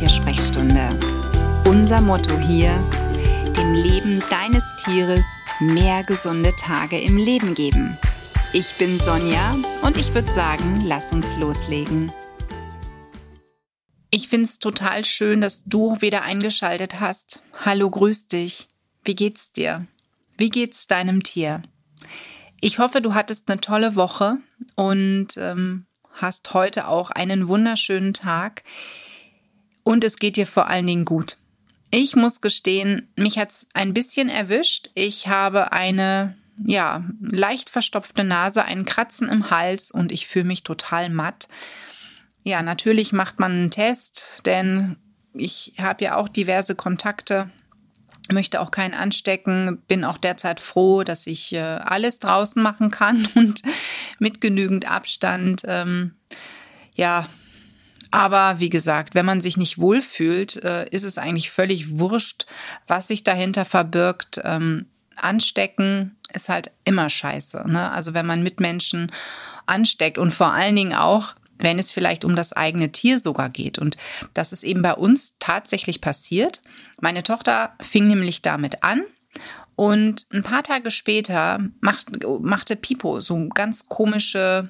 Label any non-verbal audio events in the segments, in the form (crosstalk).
Haustiersprechstunde. Unser Motto hier, dem Leben deines Tieres mehr gesunde Tage im Leben geben. Ich bin Sonja und ich würde sagen, lass uns loslegen. Ich finde es total schön, dass du wieder eingeschaltet hast. Hallo, grüß dich. Wie geht's dir? Wie geht's deinem Tier? Ich hoffe, du hattest eine tolle Woche und ähm, hast heute auch einen wunderschönen Tag und es geht dir vor allen Dingen gut. Ich muss gestehen, mich hat's ein bisschen erwischt. Ich habe eine ja, leicht verstopfte Nase, einen Kratzen im Hals und ich fühle mich total matt. Ja, natürlich macht man einen Test, denn ich habe ja auch diverse Kontakte, möchte auch keinen anstecken, bin auch derzeit froh, dass ich äh, alles draußen machen kann (laughs) und mit genügend Abstand. Ähm, ja, aber wie gesagt, wenn man sich nicht wohlfühlt, äh, ist es eigentlich völlig wurscht, was sich dahinter verbirgt. Ähm, anstecken ist halt immer scheiße. Ne? Also wenn man Mitmenschen ansteckt und vor allen Dingen auch, wenn es vielleicht um das eigene Tier sogar geht. Und das ist eben bei uns tatsächlich passiert. Meine Tochter fing nämlich damit an. Und ein paar Tage später macht, machte Pipo so ganz komische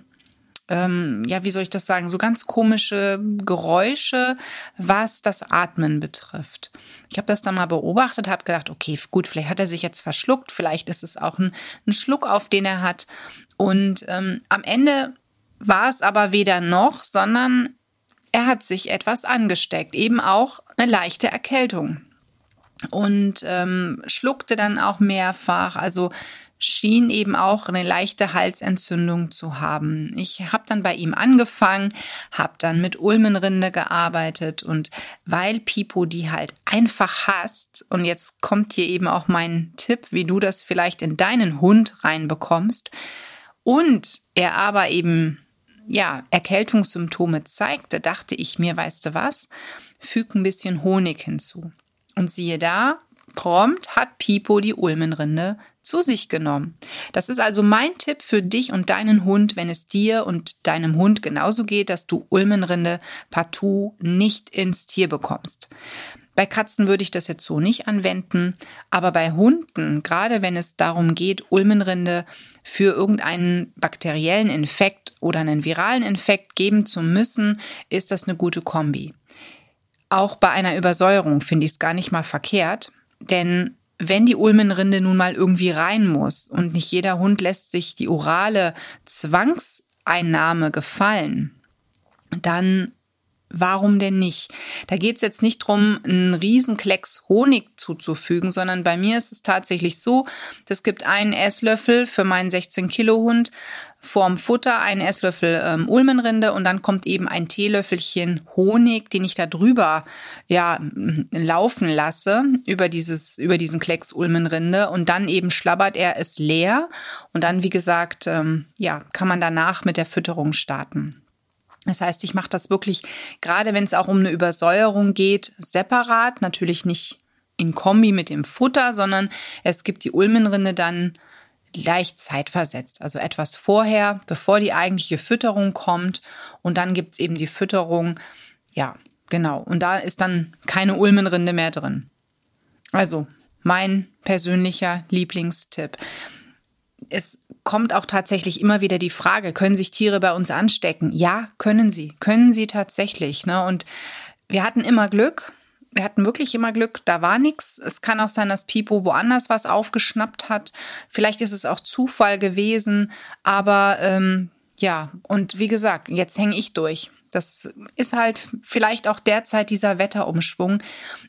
ähm, ja, wie soll ich das sagen, so ganz komische Geräusche, was das Atmen betrifft. Ich habe das dann mal beobachtet, habe gedacht, okay, gut, vielleicht hat er sich jetzt verschluckt, vielleicht ist es auch ein, ein Schluck auf, den er hat. Und ähm, am Ende war es aber weder noch, sondern er hat sich etwas angesteckt, eben auch eine leichte Erkältung und ähm, schluckte dann auch mehrfach. Also schien eben auch eine leichte Halsentzündung zu haben. Ich habe dann bei ihm angefangen, habe dann mit Ulmenrinde gearbeitet und weil Pipo die halt einfach hasst und jetzt kommt hier eben auch mein Tipp, wie du das vielleicht in deinen Hund reinbekommst und er aber eben ja, Erkältungssymptome zeigte, dachte ich mir, weißt du was, füg ein bisschen Honig hinzu. Und siehe da, prompt hat Pipo die Ulmenrinde zu sich genommen. Das ist also mein Tipp für dich und deinen Hund, wenn es dir und deinem Hund genauso geht, dass du Ulmenrinde partout nicht ins Tier bekommst. Bei Katzen würde ich das jetzt so nicht anwenden, aber bei Hunden, gerade wenn es darum geht, Ulmenrinde für irgendeinen bakteriellen Infekt oder einen viralen Infekt geben zu müssen, ist das eine gute Kombi. Auch bei einer Übersäuerung finde ich es gar nicht mal verkehrt, denn wenn die Ulmenrinde nun mal irgendwie rein muss und nicht jeder Hund lässt sich die orale Zwangseinnahme gefallen, dann warum denn nicht? Da geht es jetzt nicht drum, einen Riesenklecks Honig zuzufügen, sondern bei mir ist es tatsächlich so, es gibt einen Esslöffel für meinen 16 Kilo Hund vorm Futter einen Esslöffel ähm, Ulmenrinde und dann kommt eben ein Teelöffelchen Honig, den ich da drüber ja laufen lasse über dieses über diesen Klecks Ulmenrinde. Und dann eben schlabbert er es leer. Und dann wie gesagt ähm, ja kann man danach mit der Fütterung starten. Das heißt, ich mache das wirklich gerade wenn es auch um eine Übersäuerung geht separat, natürlich nicht in Kombi mit dem Futter, sondern es gibt die Ulmenrinde dann leicht zeitversetzt, also etwas vorher, bevor die eigentliche Fütterung kommt. Und dann gibt's eben die Fütterung, ja, genau. Und da ist dann keine Ulmenrinde mehr drin. Also mein persönlicher Lieblingstipp. Es kommt auch tatsächlich immer wieder die Frage, können sich Tiere bei uns anstecken? Ja, können sie, können sie tatsächlich. Ne? Und wir hatten immer Glück wir hatten wirklich immer Glück, da war nichts. Es kann auch sein, dass Pipo woanders was aufgeschnappt hat. Vielleicht ist es auch Zufall gewesen, aber ähm, ja, und wie gesagt, jetzt hänge ich durch. Das ist halt vielleicht auch derzeit dieser Wetterumschwung.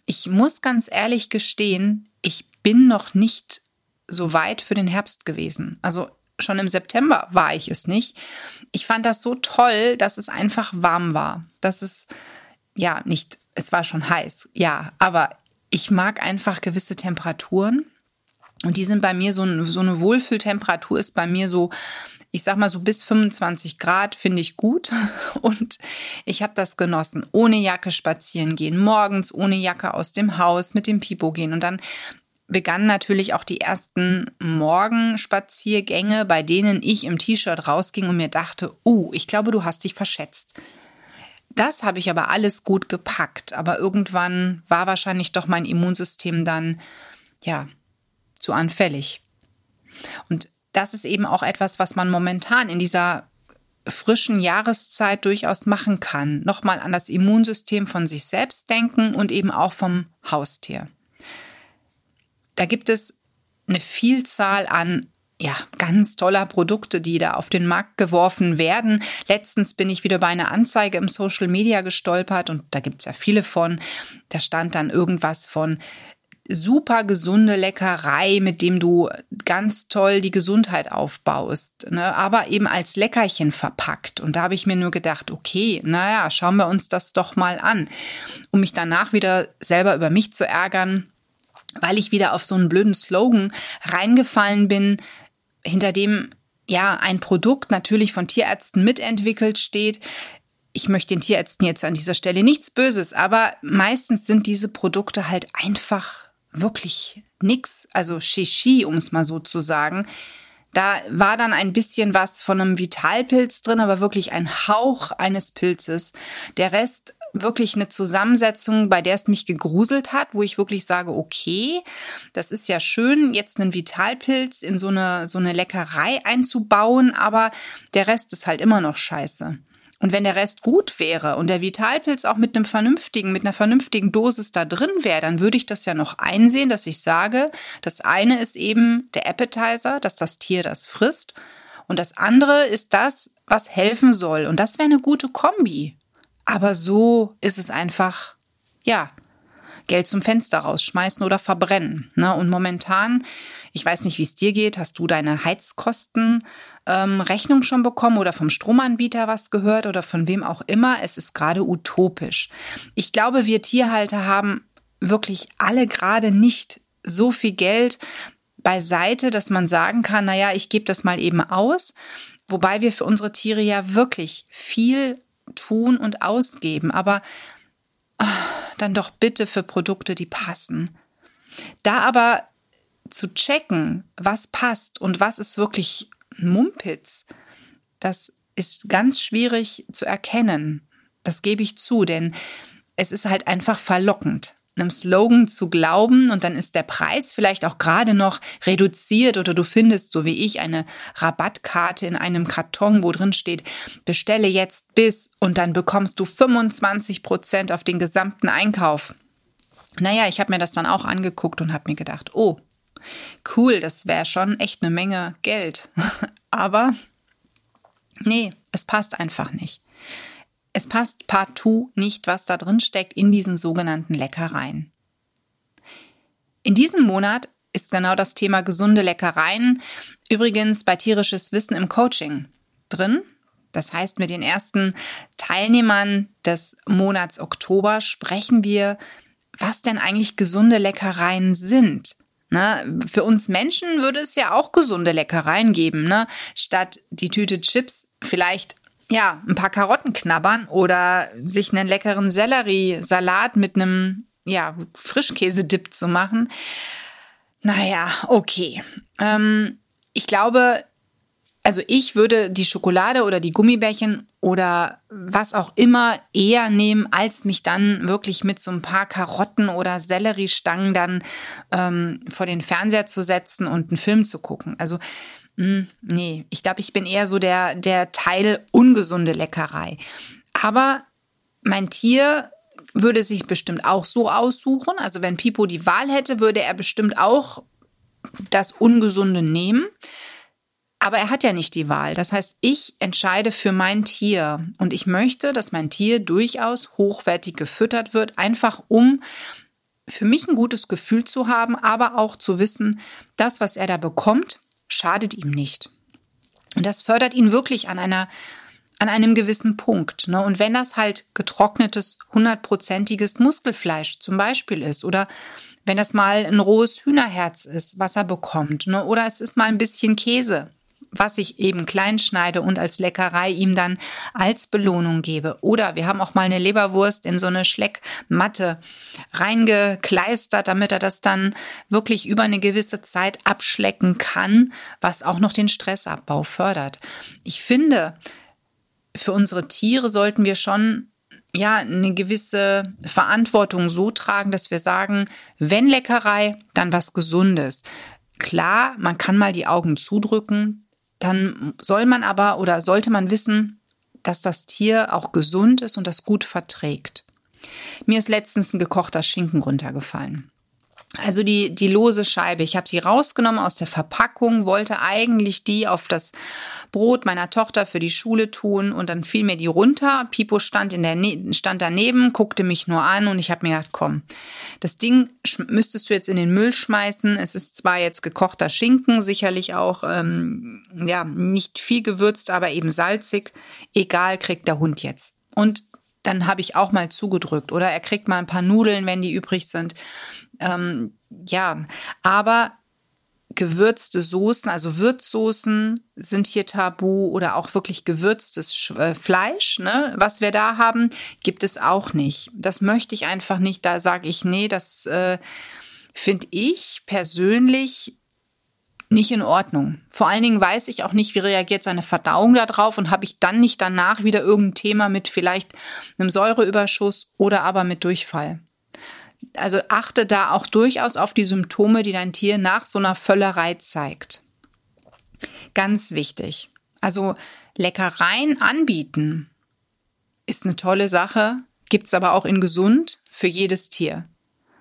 Ich muss ganz ehrlich gestehen, ich bin noch nicht so weit für den Herbst gewesen. Also schon im September war ich es nicht. Ich fand das so toll, dass es einfach warm war. Dass es ja nicht es war schon heiß, ja, aber ich mag einfach gewisse Temperaturen. Und die sind bei mir so, so eine Wohlfühltemperatur ist bei mir so, ich sag mal so bis 25 Grad finde ich gut. (laughs) Und ich habe das genossen. Ohne Jacke spazieren gehen, morgens ohne Jacke aus dem Haus, mit dem Pipo gehen. Und dann begannen natürlich auch die ersten Morgenspaziergänge, bei denen ich im T-Shirt rausging und mir dachte, oh, uh, ich glaube, du hast dich verschätzt das habe ich aber alles gut gepackt. Aber irgendwann war wahrscheinlich doch mein Immunsystem dann, ja, zu anfällig. Und das ist eben auch etwas, was man momentan in dieser frischen Jahreszeit durchaus machen kann. Nochmal an das Immunsystem von sich selbst denken und eben auch vom Haustier. Da gibt es eine Vielzahl an ja, ganz toller Produkte, die da auf den Markt geworfen werden. Letztens bin ich wieder bei einer Anzeige im Social Media gestolpert und da gibt es ja viele von. Da stand dann irgendwas von super gesunde Leckerei, mit dem du ganz toll die Gesundheit aufbaust, ne? aber eben als Leckerchen verpackt. Und da habe ich mir nur gedacht, okay, naja, schauen wir uns das doch mal an, um mich danach wieder selber über mich zu ärgern, weil ich wieder auf so einen blöden Slogan reingefallen bin, hinter dem ja ein Produkt natürlich von Tierärzten mitentwickelt steht. Ich möchte den Tierärzten jetzt an dieser Stelle nichts Böses, aber meistens sind diese Produkte halt einfach wirklich nix, also Shishi, um es mal so zu sagen. Da war dann ein bisschen was von einem Vitalpilz drin, aber wirklich ein Hauch eines Pilzes. Der Rest wirklich eine Zusammensetzung, bei der es mich gegruselt hat, wo ich wirklich sage, okay, das ist ja schön, jetzt einen Vitalpilz in so eine, so eine Leckerei einzubauen, aber der Rest ist halt immer noch scheiße. Und wenn der Rest gut wäre und der Vitalpilz auch mit einem vernünftigen, mit einer vernünftigen Dosis da drin wäre, dann würde ich das ja noch einsehen, dass ich sage, das eine ist eben der Appetizer, dass das Tier das frisst. Und das andere ist das, was helfen soll. Und das wäre eine gute Kombi. Aber so ist es einfach, ja, Geld zum Fenster rausschmeißen oder verbrennen. Ne? Und momentan, ich weiß nicht, wie es dir geht, hast du deine Heizkosten ähm, Rechnung schon bekommen oder vom Stromanbieter was gehört oder von wem auch immer? Es ist gerade utopisch. Ich glaube, wir Tierhalter haben wirklich alle gerade nicht so viel Geld beiseite, dass man sagen kann, naja, ich gebe das mal eben aus. Wobei wir für unsere Tiere ja wirklich viel tun und ausgeben, aber oh, dann doch bitte für Produkte, die passen. Da aber zu checken, was passt und was ist wirklich Mumpitz, das ist ganz schwierig zu erkennen. Das gebe ich zu, denn es ist halt einfach verlockend einem Slogan zu glauben und dann ist der Preis vielleicht auch gerade noch reduziert oder du findest, so wie ich, eine Rabattkarte in einem Karton, wo drin steht, bestelle jetzt bis und dann bekommst du 25 Prozent auf den gesamten Einkauf. Naja, ich habe mir das dann auch angeguckt und habe mir gedacht, oh, cool, das wäre schon echt eine Menge Geld. (laughs) Aber nee, es passt einfach nicht. Es passt partout nicht, was da drin steckt in diesen sogenannten Leckereien. In diesem Monat ist genau das Thema gesunde Leckereien übrigens bei tierisches Wissen im Coaching drin. Das heißt, mit den ersten Teilnehmern des Monats Oktober sprechen wir, was denn eigentlich gesunde Leckereien sind. Ne? Für uns Menschen würde es ja auch gesunde Leckereien geben. Ne? Statt die Tüte Chips vielleicht ja, ein paar Karotten knabbern oder sich einen leckeren Selleriesalat mit einem ja, Frischkäsedip zu machen. Naja, okay. Ähm, ich glaube, also ich würde die Schokolade oder die Gummibärchen oder was auch immer eher nehmen, als mich dann wirklich mit so ein paar Karotten oder Selleriestangen dann ähm, vor den Fernseher zu setzen und einen Film zu gucken. Also hm, nee, ich glaube, ich bin eher so der, der Teil ungesunde Leckerei. Aber mein Tier würde sich bestimmt auch so aussuchen. Also wenn Pipo die Wahl hätte, würde er bestimmt auch das Ungesunde nehmen. Aber er hat ja nicht die Wahl. Das heißt, ich entscheide für mein Tier und ich möchte, dass mein Tier durchaus hochwertig gefüttert wird, einfach um für mich ein gutes Gefühl zu haben, aber auch zu wissen, das, was er da bekommt, schadet ihm nicht. Und das fördert ihn wirklich an einer an einem gewissen Punkt. Ne? Und wenn das halt getrocknetes, hundertprozentiges Muskelfleisch zum Beispiel ist oder wenn das mal ein rohes Hühnerherz ist, was er bekommt, ne? oder es ist mal ein bisschen Käse, was ich eben klein schneide und als Leckerei ihm dann als Belohnung gebe. Oder wir haben auch mal eine Leberwurst in so eine Schleckmatte reingekleistert, damit er das dann wirklich über eine gewisse Zeit abschlecken kann, was auch noch den Stressabbau fördert. Ich finde, für unsere Tiere sollten wir schon ja, eine gewisse Verantwortung so tragen, dass wir sagen, wenn Leckerei, dann was Gesundes. Klar, man kann mal die Augen zudrücken, dann soll man aber oder sollte man wissen, dass das Tier auch gesund ist und das gut verträgt. Mir ist letztens ein gekochter Schinken runtergefallen. Also die, die lose Scheibe. Ich habe sie rausgenommen aus der Verpackung, wollte eigentlich die auf das Brot meiner Tochter für die Schule tun und dann fiel mir die runter. Pipo stand, in der, ne-, stand daneben, guckte mich nur an und ich habe mir gedacht, komm, das Ding müsstest du jetzt in den Müll schmeißen. Es ist zwar jetzt gekochter Schinken, sicherlich auch ähm, ja nicht viel gewürzt, aber eben salzig. Egal, kriegt der Hund jetzt. Und dann habe ich auch mal zugedrückt oder er kriegt mal ein paar Nudeln, wenn die übrig sind. Ähm, ja, aber gewürzte Soßen, also Würzsoßen sind hier tabu oder auch wirklich gewürztes äh, Fleisch, ne? Was wir da haben, gibt es auch nicht. Das möchte ich einfach nicht. Da sage ich, nee, das äh, finde ich persönlich nicht in Ordnung. Vor allen Dingen weiß ich auch nicht, wie reagiert seine Verdauung darauf und habe ich dann nicht danach wieder irgendein Thema mit vielleicht einem Säureüberschuss oder aber mit Durchfall. Also achte da auch durchaus auf die Symptome, die dein Tier nach so einer Völlerei zeigt. Ganz wichtig. Also Leckereien anbieten ist eine tolle Sache, gibt's aber auch in gesund für jedes Tier.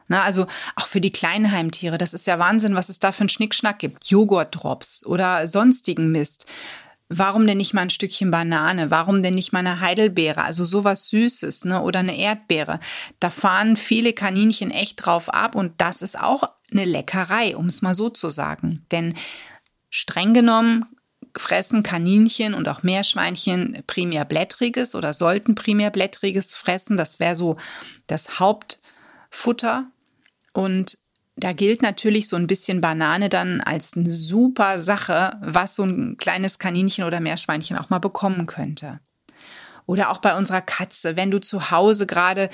Na, also auch für die kleinen Heimtiere, das ist ja Wahnsinn, was es da für einen Schnickschnack gibt. Joghurtdrops oder sonstigen Mist. Warum denn nicht mal ein Stückchen Banane? Warum denn nicht mal eine Heidelbeere? Also sowas Süßes, ne? Oder eine Erdbeere. Da fahren viele Kaninchen echt drauf ab und das ist auch eine Leckerei, um es mal so zu sagen. Denn streng genommen fressen Kaninchen und auch Meerschweinchen primär blättriges oder sollten primär blättriges fressen. Das wäre so das Hauptfutter. Und da gilt natürlich so ein bisschen Banane dann als eine super Sache, was so ein kleines Kaninchen oder Meerschweinchen auch mal bekommen könnte. Oder auch bei unserer Katze, wenn du zu Hause gerade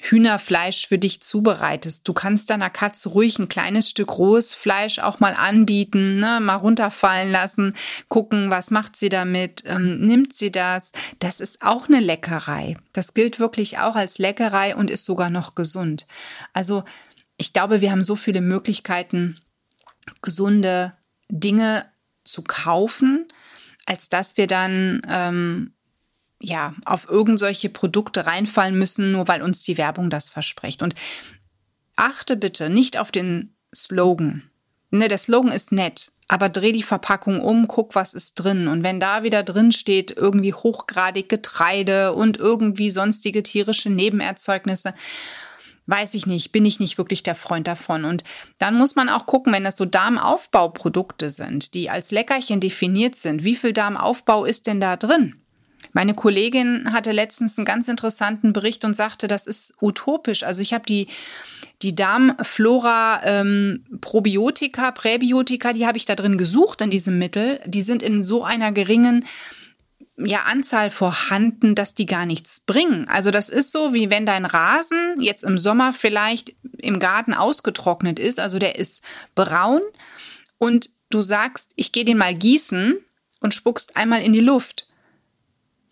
Hühnerfleisch für dich zubereitest. Du kannst deiner Katze ruhig ein kleines Stück rohes Fleisch auch mal anbieten, ne? mal runterfallen lassen, gucken, was macht sie damit, ähm, nimmt sie das. Das ist auch eine Leckerei. Das gilt wirklich auch als Leckerei und ist sogar noch gesund. Also ich glaube, wir haben so viele Möglichkeiten, gesunde Dinge zu kaufen, als dass wir dann ähm, ja auf irgendwelche Produkte reinfallen müssen, nur weil uns die Werbung das verspricht. Und achte bitte nicht auf den Slogan. Ne, der Slogan ist nett, aber dreh die Verpackung um, guck, was ist drin. Und wenn da wieder drin steht, irgendwie hochgradig Getreide und irgendwie sonstige tierische Nebenerzeugnisse, weiß ich nicht, bin ich nicht wirklich der Freund davon. Und dann muss man auch gucken, wenn das so Darmaufbauprodukte sind, die als Leckerchen definiert sind, wie viel Darmaufbau ist denn da drin? Meine Kollegin hatte letztens einen ganz interessanten Bericht und sagte, das ist utopisch. Also ich habe die die Darmflora ähm, Probiotika, Präbiotika, die habe ich da drin gesucht in diesem Mittel. Die sind in so einer geringen ja, Anzahl vorhanden, dass die gar nichts bringen. Also das ist so, wie wenn dein Rasen jetzt im Sommer vielleicht im Garten ausgetrocknet ist, also der ist braun und du sagst, ich gehe den mal gießen und spuckst einmal in die Luft.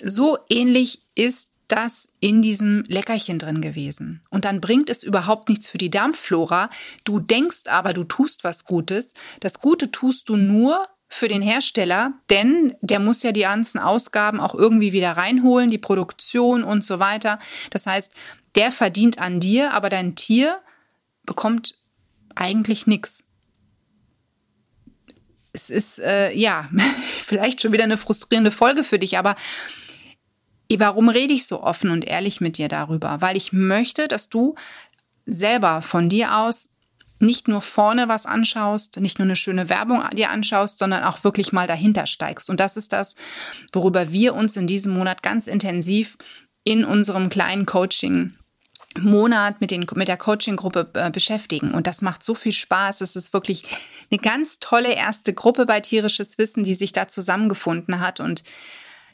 So ähnlich ist das in diesem Leckerchen drin gewesen. Und dann bringt es überhaupt nichts für die Darmflora. Du denkst aber, du tust was Gutes. Das Gute tust du nur, für den Hersteller, denn der muss ja die ganzen Ausgaben auch irgendwie wieder reinholen, die Produktion und so weiter. Das heißt, der verdient an dir, aber dein Tier bekommt eigentlich nichts. Es ist äh, ja (laughs) vielleicht schon wieder eine frustrierende Folge für dich, aber warum rede ich so offen und ehrlich mit dir darüber? Weil ich möchte, dass du selber von dir aus nicht nur vorne was anschaust, nicht nur eine schöne Werbung dir anschaust, sondern auch wirklich mal dahinter steigst. Und das ist das, worüber wir uns in diesem Monat ganz intensiv in unserem kleinen Coaching Monat mit, den, mit der Coaching-Gruppe äh, beschäftigen. Und das macht so viel Spaß. Es ist wirklich eine ganz tolle erste Gruppe bei Tierisches Wissen, die sich da zusammengefunden hat. Und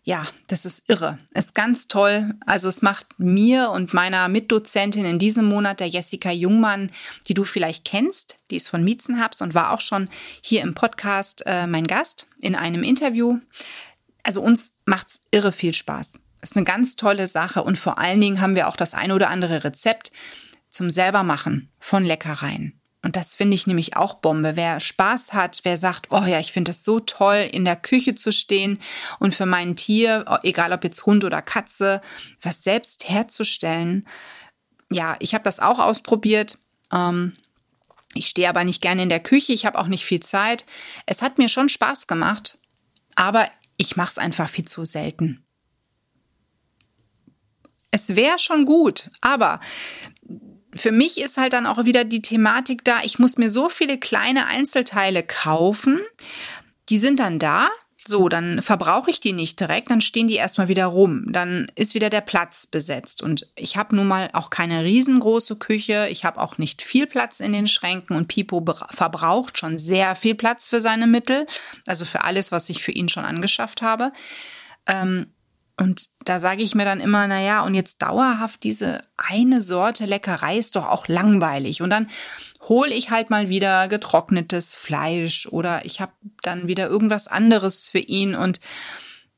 ja, das ist irre. Ist ganz toll. Also es macht mir und meiner Mitdozentin in diesem Monat, der Jessica Jungmann, die du vielleicht kennst, die ist von Miezenhubs und war auch schon hier im Podcast äh, mein Gast in einem Interview. Also uns macht's irre viel Spaß. Ist eine ganz tolle Sache und vor allen Dingen haben wir auch das ein oder andere Rezept zum selbermachen von Leckereien. Und das finde ich nämlich auch Bombe. Wer Spaß hat, wer sagt, oh ja, ich finde es so toll, in der Küche zu stehen und für mein Tier, egal ob jetzt Hund oder Katze, was selbst herzustellen. Ja, ich habe das auch ausprobiert. Ähm, ich stehe aber nicht gerne in der Küche, ich habe auch nicht viel Zeit. Es hat mir schon Spaß gemacht, aber ich mache es einfach viel zu selten. Es wäre schon gut, aber für mich ist halt dann auch wieder die Thematik da, ich muss mir so viele kleine Einzelteile kaufen, die sind dann da, so, dann verbrauche ich die nicht direkt, dann stehen die erstmal wieder rum. Dann ist wieder der Platz besetzt. Und ich habe nun mal auch keine riesengroße Küche. Ich habe auch nicht viel Platz in den Schränken und Pipo verbraucht schon sehr viel Platz für seine Mittel. Also für alles, was ich für ihn schon angeschafft habe. Ähm, und da sage ich mir dann immer, na ja, und jetzt dauerhaft diese eine Sorte Leckerei ist doch auch langweilig. Und dann hole ich halt mal wieder getrocknetes Fleisch oder ich habe dann wieder irgendwas anderes für ihn und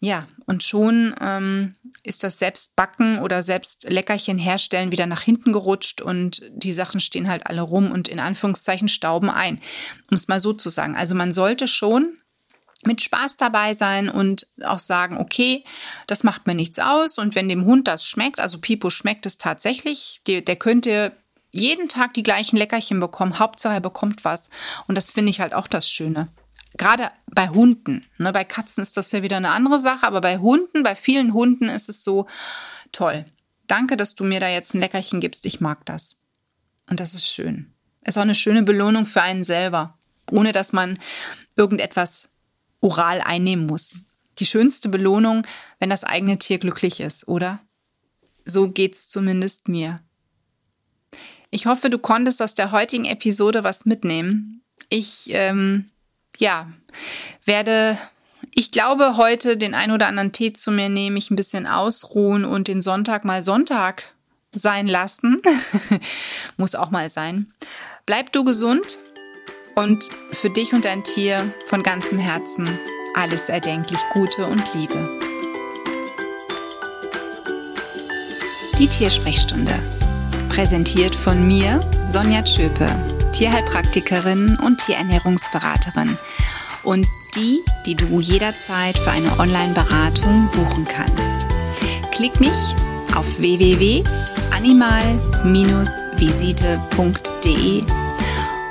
ja, und schon ähm, ist das Selbstbacken oder selbst Leckerchen herstellen wieder nach hinten gerutscht und die Sachen stehen halt alle rum und in Anführungszeichen stauben ein, um es mal so zu sagen. Also man sollte schon mit Spaß dabei sein und auch sagen, okay, das macht mir nichts aus. Und wenn dem Hund das schmeckt, also Pipo schmeckt es tatsächlich, der, der könnte jeden Tag die gleichen Leckerchen bekommen. Hauptsache er bekommt was. Und das finde ich halt auch das Schöne. Gerade bei Hunden. Ne, bei Katzen ist das ja wieder eine andere Sache, aber bei Hunden, bei vielen Hunden ist es so toll. Danke, dass du mir da jetzt ein Leckerchen gibst. Ich mag das. Und das ist schön. Ist auch eine schöne Belohnung für einen selber, ohne dass man irgendetwas oral einnehmen muss. Die schönste Belohnung, wenn das eigene Tier glücklich ist, oder? So geht's zumindest mir. Ich hoffe, du konntest aus der heutigen Episode was mitnehmen. Ich, ähm, ja, werde, ich glaube, heute den ein oder anderen Tee zu mir nehmen, mich ein bisschen ausruhen und den Sonntag mal Sonntag sein lassen. (laughs) Muss auch mal sein. Bleib du gesund und für dich und dein Tier von ganzem Herzen alles erdenklich Gute und Liebe. Die Tiersprechstunde Präsentiert von mir, Sonja Tschöpe, Tierheilpraktikerin und Tierernährungsberaterin. Und die, die du jederzeit für eine Online-Beratung buchen kannst. Klick mich auf www.animal-visite.de